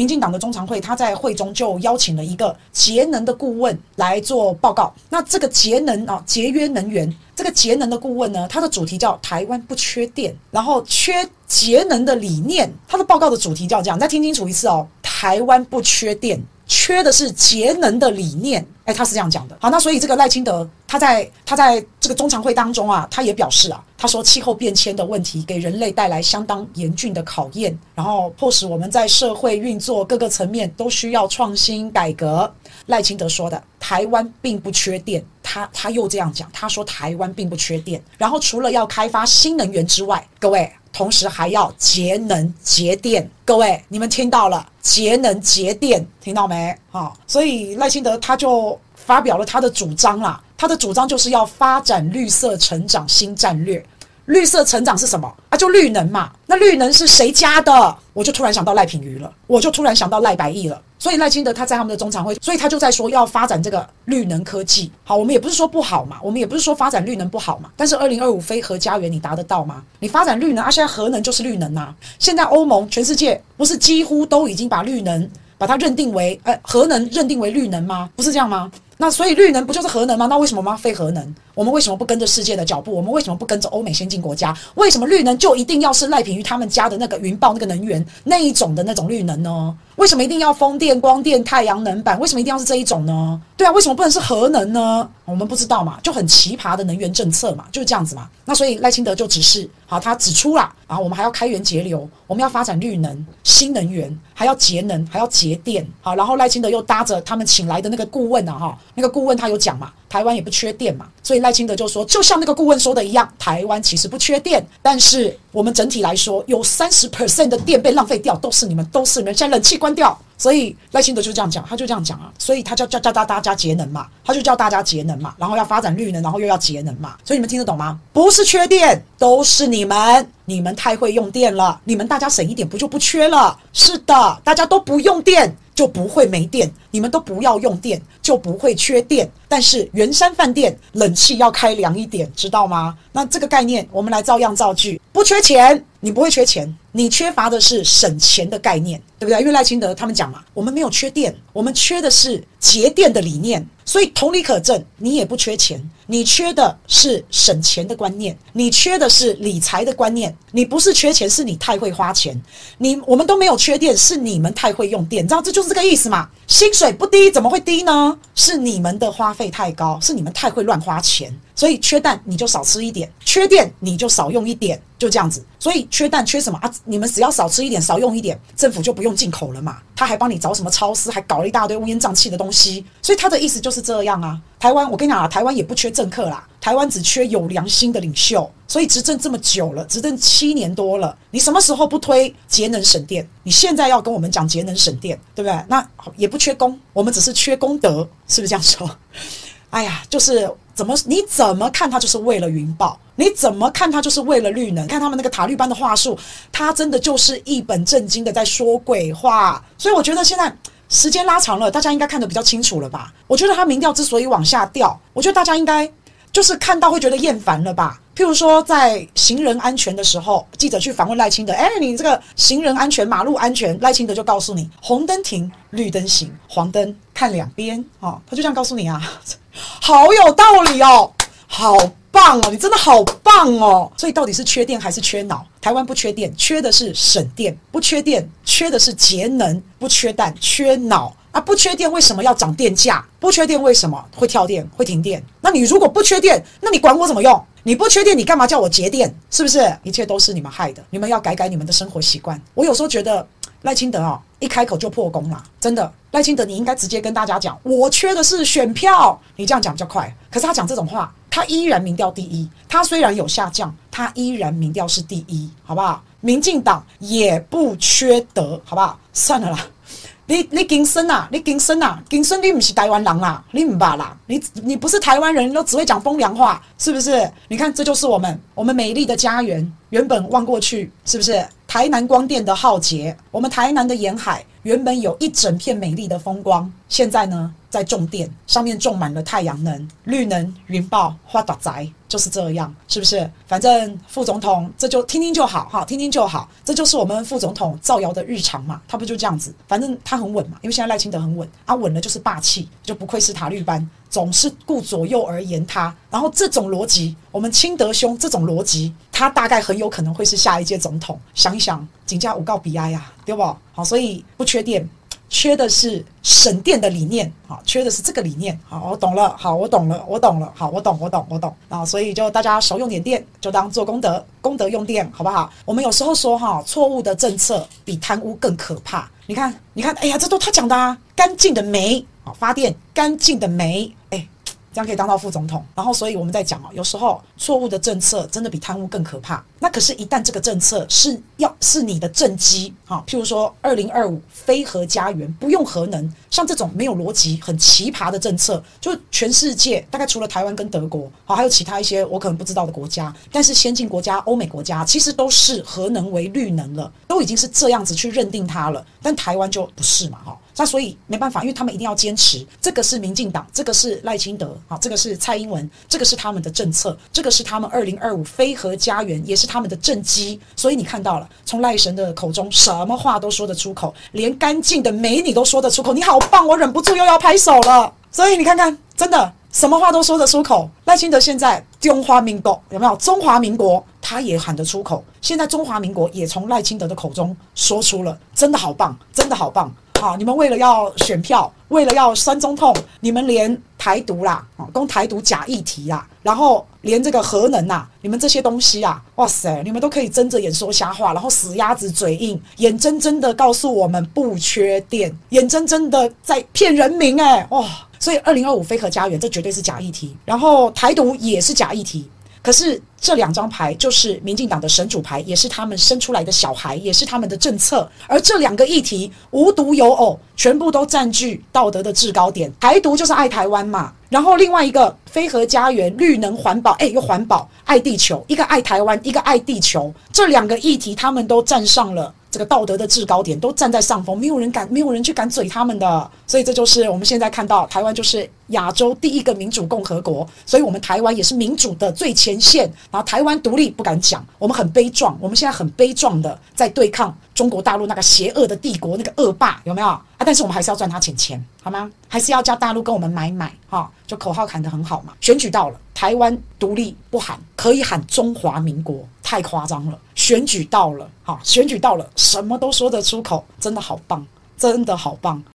民进党的中常会，他在会中就邀请了一个节能的顾问来做报告。那这个节能啊，节约能源，这个节能的顾问呢，他的主题叫“台湾不缺电”，然后缺节能的理念。他的报告的主题叫这样，再听清楚一次哦，“台湾不缺电”。缺的是节能的理念，哎，他是这样讲的。好，那所以这个赖清德他在他在这个中常会当中啊，他也表示啊，他说气候变迁的问题给人类带来相当严峻的考验，然后迫使我们在社会运作各个层面都需要创新改革。赖清德说的，台湾并不缺电，他他又这样讲，他说台湾并不缺电，然后除了要开发新能源之外，各位。同时还要节能节电，各位，你们听到了？节能节电，听到没？好，所以赖清德他就发表了他的主张啦。他的主张就是要发展绿色成长新战略。绿色成长是什么啊？就绿能嘛。那绿能是谁家的？我就突然想到赖品妤了，我就突然想到赖百义了。所以赖清德他在他们的中常会，所以他就在说要发展这个绿能科技。好，我们也不是说不好嘛，我们也不是说发展绿能不好嘛。但是二零二五非核家园你达得到吗？你发展绿能啊，现在核能就是绿能啊。现在欧盟全世界不是几乎都已经把绿能把它认定为呃核能认定为绿能吗？不是这样吗？那所以绿能不就是核能吗？那为什么吗？非核能？我们为什么不跟着世界的脚步？我们为什么不跟着欧美先进国家？为什么绿能就一定要是赖品于他们家的那个云豹那个能源那一种的那种绿能呢？为什么一定要风电、光电、太阳能板？为什么一定要是这一种呢？对啊，为什么不能是核能呢？我们不知道嘛，就很奇葩的能源政策嘛，就是这样子嘛。那所以赖清德就指示，好，他指出啦，然后我们还要开源节流，我们要发展绿能、新能源，还要节能，还要节电。好，然后赖清德又搭着他们请来的那个顾问啊，哈，那个顾问他有讲嘛。台湾也不缺电嘛，所以赖清德就说，就像那个顾问说的一样，台湾其实不缺电，但是我们整体来说，有三十 percent 的电被浪费掉，都是你们，都是你们，现在冷气关掉。所以赖清德就这样讲，他就这样讲啊，所以他叫叫叫大大家节能嘛，他就叫大家节能嘛，然后要发展绿能，然后又要节能嘛，所以你们听得懂吗？不是缺电，都是你们，你们太会用电了，你们大家省一点不就不缺了？是的，大家都不用电。就不会没电，你们都不要用电，就不会缺电。但是圆山饭店冷气要开凉一点，知道吗？那这个概念我们来照样造句，不缺钱，你不会缺钱，你缺乏的是省钱的概念，对不对？因为赖清德他们讲嘛，我们没有缺电，我们缺的是节电的理念。所以同理可证，你也不缺钱，你缺的是省钱的观念，你缺的是理财的观念。你不是缺钱，是你太会花钱。你我们都没有缺电，是你们太会用电，你知道这就是这个意思嘛？薪水不低，怎么会低呢？是你们的花费太高，是你们太会乱花钱。所以缺蛋你就少吃一点，缺电你就少用一点，就这样子。所以缺蛋缺什么啊？你们只要少吃一点，少用一点，政府就不用进口了嘛。他还帮你找什么超市，还搞了一大堆乌烟瘴气的东西。所以他的意思就是这样啊。台湾，我跟你讲啊，台湾也不缺政客啦，台湾只缺有良心的领袖。所以执政这么久了，执政七年多了，你什么时候不推节能省电？你现在要跟我们讲节能省电，对不对？那也不缺功，我们只是缺功德，是不是这样说？哎呀，就是怎么你怎么看他就是为了云豹，你怎么看他就是为了绿能？看他们那个塔绿班的话术，他真的就是一本正经的在说鬼话。所以我觉得现在时间拉长了，大家应该看得比较清楚了吧？我觉得他民调之所以往下掉，我觉得大家应该就是看到会觉得厌烦了吧？譬如说在行人安全的时候，记者去访问赖清德，哎，你这个行人安全、马路安全，赖清德就告诉你：红灯停，绿灯行，黄灯看两边。哦，他就这样告诉你啊。好有道理哦，好棒哦，你真的好棒哦。所以到底是缺电还是缺脑？台湾不缺电，缺的是省电；不缺电，缺的是节能；不缺蛋，缺脑啊！不缺电，为什么要涨电价？不缺电，为什么会跳电、会停电？那你如果不缺电，那你管我怎么用？你不缺电，你干嘛叫我节电？是不是？一切都是你们害的，你们要改改你们的生活习惯。我有时候觉得。赖清德啊，一开口就破功了，真的。赖清德，你应该直接跟大家讲，我缺的是选票，你这样讲比较快。可是他讲这种话，他依然民调第一。他虽然有下降，他依然民调是第一，好不好？民进党也不缺德，好不好？算了啦。你你金声呐，你金声呐，金生你不是台湾人啦，你唔罢啦，你你不是台湾人，都只会讲风凉话，是不是？你看，这就是我们我们美丽的家园，原本望过去，是不是台南光电的浩劫？我们台南的沿海原本有一整片美丽的风光，现在呢，在种电，上面种满了太阳能、绿能、云豹、发大财，就是这样，是不是？反正副总统这就听听就好，哈，听听就好，这就是我们副总统造谣的日常嘛，他不就这样子？反正他很稳嘛，因为现在赖清德很稳，啊，稳了就是霸气，就不愧是塔绿班，总是顾左右而言他。然后这种逻辑，我们清德兄这种逻辑，他大概很有可能会是下一届总统。想一想，警驾五告比哀呀，对不？好，所以不缺电。缺的是省电的理念，好，缺的是这个理念，好，我懂了，好，我懂了，我懂了，好，我懂，我懂，我懂啊，所以就大家少用点电，就当做功德，功德用电，好不好？我们有时候说哈，错误的政策比贪污更可怕。你看，你看，哎呀，这都他讲的啊，干净的煤，好，发电，干净的煤，这样可以当到副总统，然后所以我们在讲哦，有时候错误的政策真的比贪污更可怕。那可是，一旦这个政策是要是你的政绩，哈，譬如说二零二五非核家园不用核能，像这种没有逻辑、很奇葩的政策，就全世界大概除了台湾跟德国，好，还有其他一些我可能不知道的国家，但是先进国家、欧美国家其实都是核能为绿能了，都已经是这样子去认定它了，但台湾就不是嘛，哈。那所以没办法，因为他们一定要坚持，这个是民进党，这个是赖清德，好，这个是蔡英文，这个是他们的政策，这个是他们二零二五非核家园，也是他们的政绩。所以你看到了，从赖神的口中，什么话都说得出口，连干净的美你都说得出口，你好棒，我忍不住又要拍手了。所以你看看，真的什么话都说得出口。赖清德现在中华民国有没有？中华民国他也喊得出口，现在中华民国也从赖清德的口中说出了，真的好棒，真的好棒。好，你们为了要选票，为了要酸总统，你们连台独啦，啊，攻台独假议题啦，然后连这个核能呐，你们这些东西啊，哇塞，你们都可以睁着眼说瞎话，然后死鸭子嘴硬，眼睁睁的告诉我们不缺电，眼睁睁的在骗人民，诶哇！所以二零二五非核家园这绝对是假议题，然后台独也是假议题。可是这两张牌就是民进党的神主牌，也是他们生出来的小孩，也是他们的政策。而这两个议题无独有偶，全部都占据道德的制高点。台独就是爱台湾嘛，然后另外一个飞核家园、绿能环保，哎，又环保，爱地球，一个爱台湾，一个爱地球，这两个议题他们都站上了。这个道德的制高点都站在上风，没有人敢，没有人去敢嘴他们的，所以这就是我们现在看到台湾就是亚洲第一个民主共和国，所以我们台湾也是民主的最前线。然后台湾独立不敢讲，我们很悲壮，我们现在很悲壮的在对抗中国大陆那个邪恶的帝国，那个恶霸有没有啊？但是我们还是要赚他钱钱，好吗？还是要叫大陆跟我们买买哈，就口号喊得很好嘛。选举到了，台湾独立不喊，可以喊中华民国，太夸张了。选举到了，哈，选举到了，什么都说得出口，真的好棒，真的好棒。